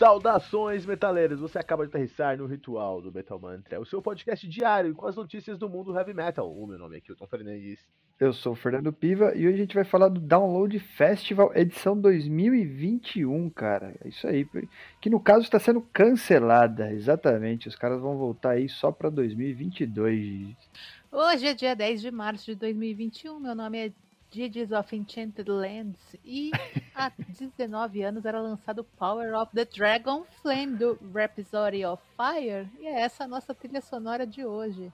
Saudações, metaleiros! Você acaba de aterrissar no Ritual do Metal Mantra, o seu podcast diário com as notícias do mundo heavy metal. O meu nome é Kilton Fernandes. Eu sou o Fernando Piva e hoje a gente vai falar do Download Festival edição 2021, cara. É isso aí, que no caso está sendo cancelada, exatamente. Os caras vão voltar aí só para 2022. Hoje é dia 10 de março de 2021. Meu nome é Digits of Enchanted Lands e há 19 anos era lançado Power of the Dragon Flame do Rhapsody of Fire e é essa a nossa trilha sonora de hoje.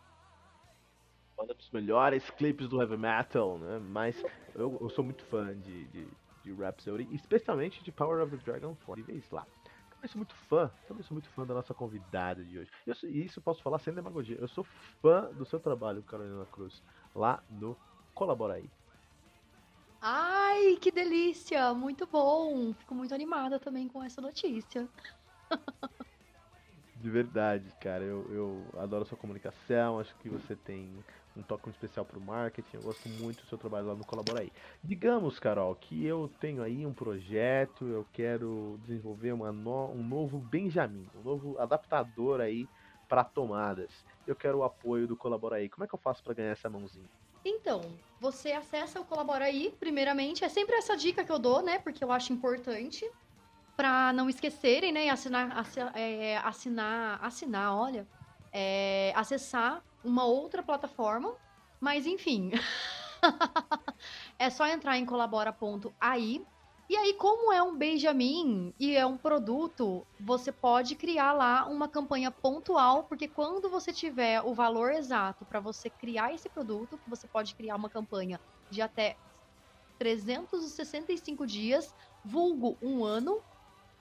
Um dos melhores clipes do heavy metal, né? Mas eu, eu sou muito fã de, de, de Rhapsody, especialmente de Power of the Dragon Flame. Lá. Eu sou muito fã, também sou muito fã da nossa convidada de hoje. E isso eu posso falar sem demagogia. Eu sou fã do seu trabalho, Carolina Cruz, lá no Colabora aí. Que delícia! Muito bom! Fico muito animada também com essa notícia. De verdade, cara. Eu, eu adoro sua comunicação. Acho que você tem um toque especial pro marketing. Eu gosto muito do seu trabalho lá no Colabora aí. Digamos, Carol, que eu tenho aí um projeto. Eu quero desenvolver uma no, um novo Benjamin, um novo adaptador aí para tomadas. Eu quero o apoio do Colabora aí. Como é que eu faço para ganhar essa mãozinha? Então, você acessa o Colabora aí, primeiramente. É sempre essa dica que eu dou, né? Porque eu acho importante. para não esquecerem, né? Assinar, é, assinar, assinar, olha. É, acessar uma outra plataforma. Mas, enfim. é só entrar em colabora.ai e aí, como é um Benjamin e é um produto, você pode criar lá uma campanha pontual, porque quando você tiver o valor exato para você criar esse produto, você pode criar uma campanha de até 365 dias, vulgo um ano,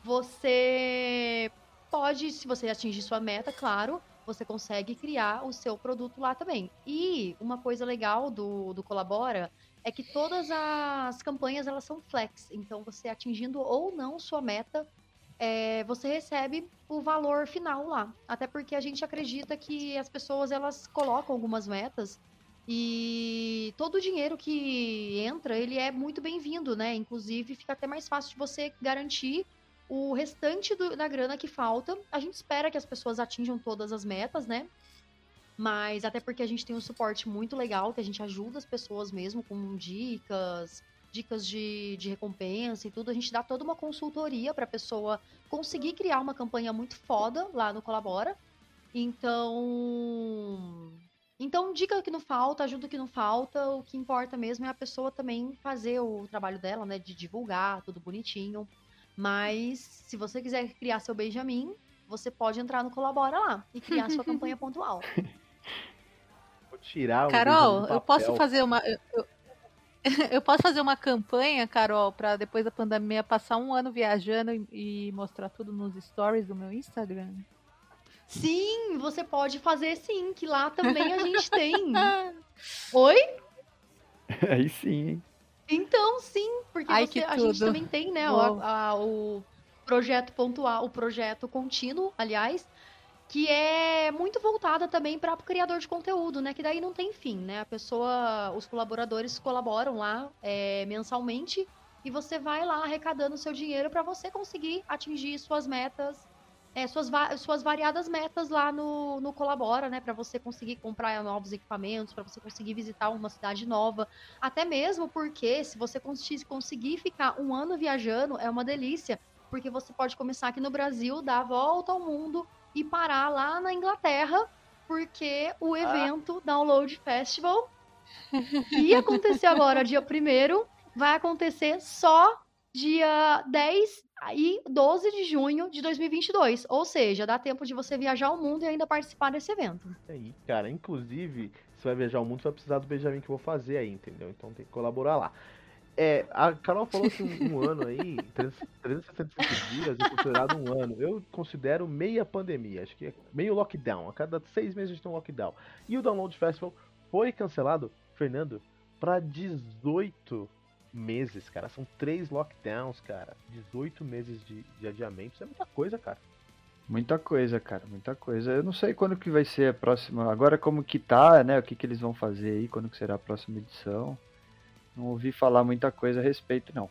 você pode, se você atingir sua meta, claro, você consegue criar o seu produto lá também. E uma coisa legal do, do Colabora é que todas as campanhas elas são flex. Então, você atingindo ou não sua meta, é, você recebe o valor final lá. Até porque a gente acredita que as pessoas elas colocam algumas metas e todo o dinheiro que entra, ele é muito bem-vindo, né? Inclusive, fica até mais fácil de você garantir o restante do, da grana que falta. A gente espera que as pessoas atinjam todas as metas, né? Mas até porque a gente tem um suporte muito legal, que a gente ajuda as pessoas mesmo com dicas, dicas de, de recompensa e tudo. A gente dá toda uma consultoria para a pessoa conseguir criar uma campanha muito foda lá no Colabora. Então. Então, dica que não falta, ajuda que não falta. O que importa mesmo é a pessoa também fazer o trabalho dela, né? De divulgar, tudo bonitinho. Mas, se você quiser criar seu Benjamin, você pode entrar no Colabora lá e criar sua campanha pontual. Vou tirar Carol, eu posso fazer uma. Eu, eu, posso fazer uma campanha, Carol, para depois da pandemia passar um ano viajando e, e mostrar tudo nos stories do meu Instagram? Sim, você pode fazer sim, que lá também a gente tem. Oi? Aí sim, hein? Então, sim, porque Ai, você, a gente também tem, né, o, a, o projeto pontual, o projeto contínuo, aliás, que é muito voltada também para o criador de conteúdo, né? Que daí não tem fim, né? A pessoa, os colaboradores colaboram lá é, mensalmente e você vai lá arrecadando seu dinheiro para você conseguir atingir suas metas, é, suas, suas variadas metas lá no, no Colabora, né? Para você conseguir comprar novos equipamentos, para você conseguir visitar uma cidade nova. Até mesmo porque, se você conseguir ficar um ano viajando, é uma delícia, porque você pode começar aqui no Brasil, dar a volta ao mundo e parar lá na Inglaterra, porque o ah. evento ah. Download Festival, que ia acontecer agora dia 1 vai acontecer só dia 10 e 12 de junho de 2022. Ou seja, dá tempo de você viajar o mundo e ainda participar desse evento. Aí, cara, inclusive, você vai viajar o mundo, você vai precisar do Benjamin que eu vou fazer aí, entendeu? Então tem que colaborar lá. É, a Carol falou que um, um ano aí, 365 dias é considerado um ano. Eu considero meia pandemia, acho que é meio lockdown. A cada seis meses a gente tem um lockdown. E o Download Festival foi cancelado, Fernando, para 18 meses, cara. São três lockdowns, cara. 18 meses de, de adiamento. Isso é muita coisa, cara. Muita coisa, cara, muita coisa. Eu não sei quando que vai ser a próxima. Agora como que tá, né? O que, que eles vão fazer aí, quando que será a próxima edição. Não ouvi falar muita coisa a respeito, não.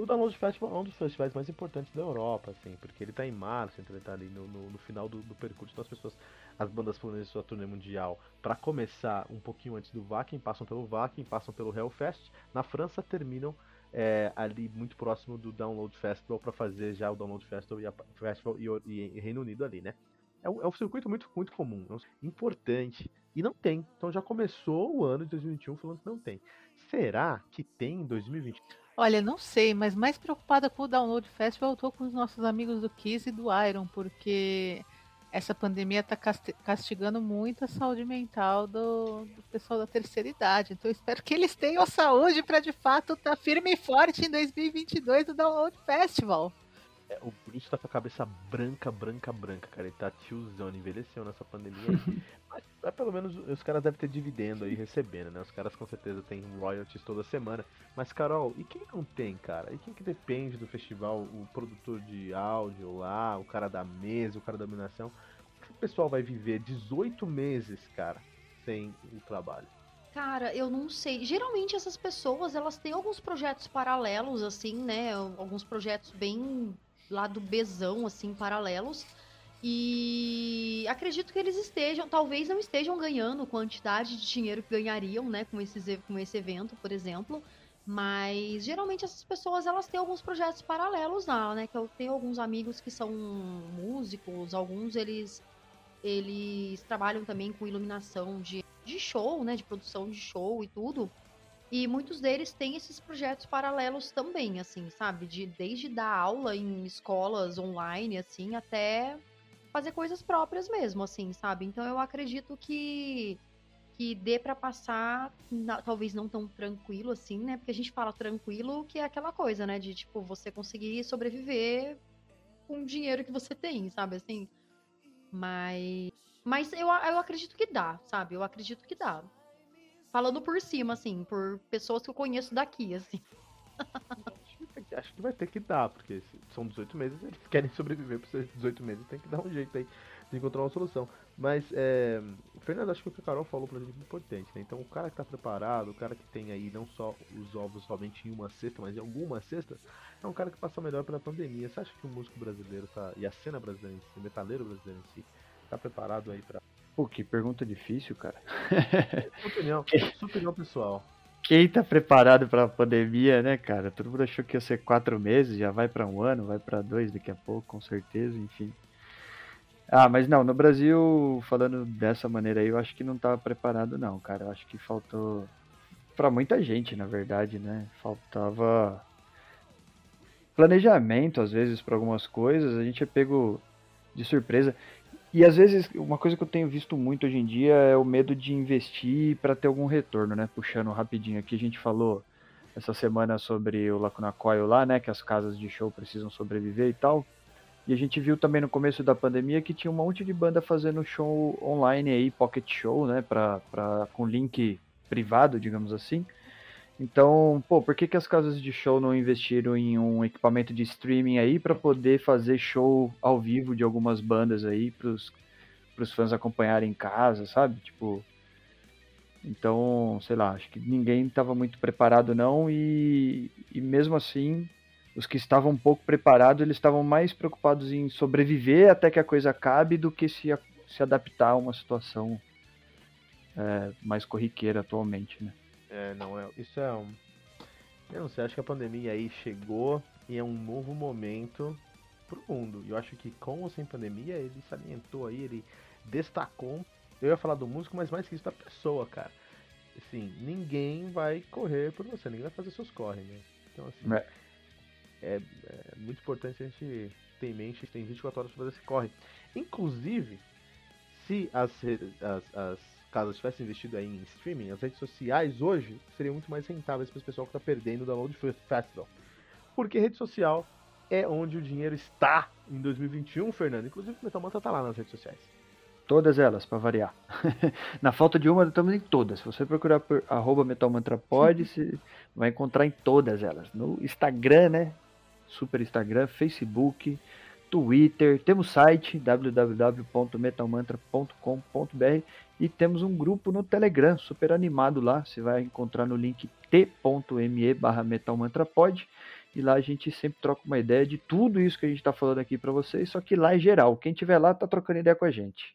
O Download Festival é um dos festivais mais importantes da Europa, assim, porque ele tá em março, então ele tá ali no, no, no final do, do, percurso. Então as pessoas, as bandas planejam sua turnê mundial para começar um pouquinho antes do Wacken, passam pelo Wacken, passam pelo Hellfest. Na França terminam é, ali muito próximo do Download Festival para fazer já o Download Festival e, a, Festival e, e Reino Unido ali, né? É um, é um, circuito muito, muito comum, é importante. E não tem. Então já começou o ano de 2021 falando que não tem. Será que tem em 2020? Olha, não sei, mas mais preocupada com o Download Festival eu tô com os nossos amigos do Kiss e do Iron, porque essa pandemia está castigando muito a saúde mental do, do, pessoal da terceira idade. Então espero que eles tenham saúde para de fato estar tá firme e forte em 2022 no Download Festival. É, o Bruce tá com a cabeça branca, branca, branca, cara. Ele tá tiozão, envelheceu nessa pandemia aí. mas, mas, pelo menos os caras devem ter dividendo aí recebendo, né? Os caras com certeza têm royalties toda semana. Mas, Carol, e quem não tem, cara? E quem que depende do festival? O produtor de áudio lá, o cara da mesa, o cara da iluminação. Como que o pessoal vai viver 18 meses, cara, sem o trabalho? Cara, eu não sei. Geralmente essas pessoas, elas têm alguns projetos paralelos, assim, né? Alguns projetos bem lá do Bezão, assim, paralelos. E acredito que eles estejam, talvez não estejam ganhando quantidade de dinheiro que ganhariam, né, com, esses, com esse evento, por exemplo. Mas geralmente essas pessoas elas têm alguns projetos paralelos lá, né? Que eu tenho alguns amigos que são músicos, alguns eles eles trabalham também com iluminação de, de show, né? De produção de show e tudo. E muitos deles têm esses projetos paralelos também, assim, sabe? De, desde dar aula em escolas online, assim, até fazer coisas próprias mesmo, assim, sabe? Então eu acredito que que dê para passar, na, talvez não tão tranquilo assim, né? Porque a gente fala tranquilo, que é aquela coisa, né? De tipo você conseguir sobreviver com o dinheiro que você tem, sabe? Assim. Mas mas eu, eu acredito que dá, sabe? Eu acredito que dá. Falando por cima, assim, por pessoas que eu conheço daqui, assim. Acho que vai ter que dar, porque são 18 meses, eles querem sobreviver por esses 18 meses, tem que dar um jeito aí de encontrar uma solução. Mas, é, Fernando, acho que o que a Carol falou pra gente é importante, né? Então, o cara que tá preparado, o cara que tem aí não só os ovos somente em uma cesta, mas em alguma cesta, é um cara que passa melhor pela pandemia. Você acha que o músico brasileiro tá, e a cena brasileira em si, o metaleiro brasileiro em si, tá preparado aí pra Pô, que pergunta difícil, cara. Sua opinião, sua opinião pessoal. Quem tá preparado pra pandemia, né, cara? Todo mundo achou que ia ser quatro meses, já vai para um ano, vai para dois daqui a pouco, com certeza, enfim. Ah, mas não, no Brasil, falando dessa maneira aí, eu acho que não tava preparado não, cara. Eu acho que faltou para muita gente, na verdade, né? Faltava planejamento às vezes para algumas coisas, a gente é pego de surpresa. E às vezes, uma coisa que eu tenho visto muito hoje em dia é o medo de investir para ter algum retorno, né? Puxando rapidinho aqui, a gente falou essa semana sobre o Lacuna Coil lá, né? Que as casas de show precisam sobreviver e tal. E a gente viu também no começo da pandemia que tinha um monte de banda fazendo show online aí, pocket show, né? Pra, pra, com link privado, digamos assim. Então, pô, por que, que as casas de show não investiram em um equipamento de streaming aí para poder fazer show ao vivo de algumas bandas aí pros, pros fãs acompanharem em casa, sabe? Tipo. Então, sei lá, acho que ninguém estava muito preparado não e, e mesmo assim, os que estavam um pouco preparados, eles estavam mais preocupados em sobreviver até que a coisa acabe do que se, se adaptar a uma situação é, mais corriqueira atualmente, né? É, não, é, isso é um. Eu não sei, acho que a pandemia aí chegou e é um novo momento pro mundo. E eu acho que com ou sem pandemia, ele salientou aí, ele destacou. Eu ia falar do músico, mas mais que isso da pessoa, cara. Assim, ninguém vai correr por você, ninguém vai fazer seus corre, né? Então, assim, é. É, é muito importante a gente ter em mente que tem 24 horas para fazer esse corre. Inclusive, se as, as, as caso tivesse investido aí em streaming, as redes sociais hoje seriam muito mais rentáveis para esse pessoal que está perdendo o Download Festival. Porque rede social é onde o dinheiro está em 2021, Fernando. Inclusive o Metal Mantra tá lá nas redes sociais. Todas elas, para variar. Na falta de uma, estamos em todas. Se você procurar por arroba metalmantrapod, você vai encontrar em todas elas. No Instagram, né? Super Instagram, Facebook, Twitter, temos site www.metalmantra.com.br e temos um grupo no Telegram, super animado lá. Você vai encontrar no link t.me barra metalmantrapod. E lá a gente sempre troca uma ideia de tudo isso que a gente está falando aqui para vocês, só que lá é geral. Quem tiver lá tá trocando ideia com a gente.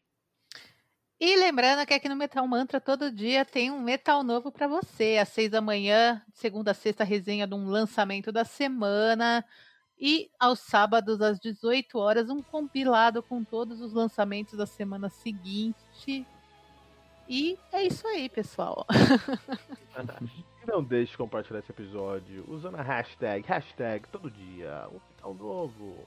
E lembrando que aqui no Metal Mantra todo dia tem um metal novo para você. Às seis da manhã, segunda a sexta, resenha de um lançamento da semana. E aos sábados, às 18 horas, um compilado com todos os lançamentos da semana seguinte. E é isso aí, pessoal. Não deixe de compartilhar esse episódio usando a hashtag, hashtag todo dia, um metal novo.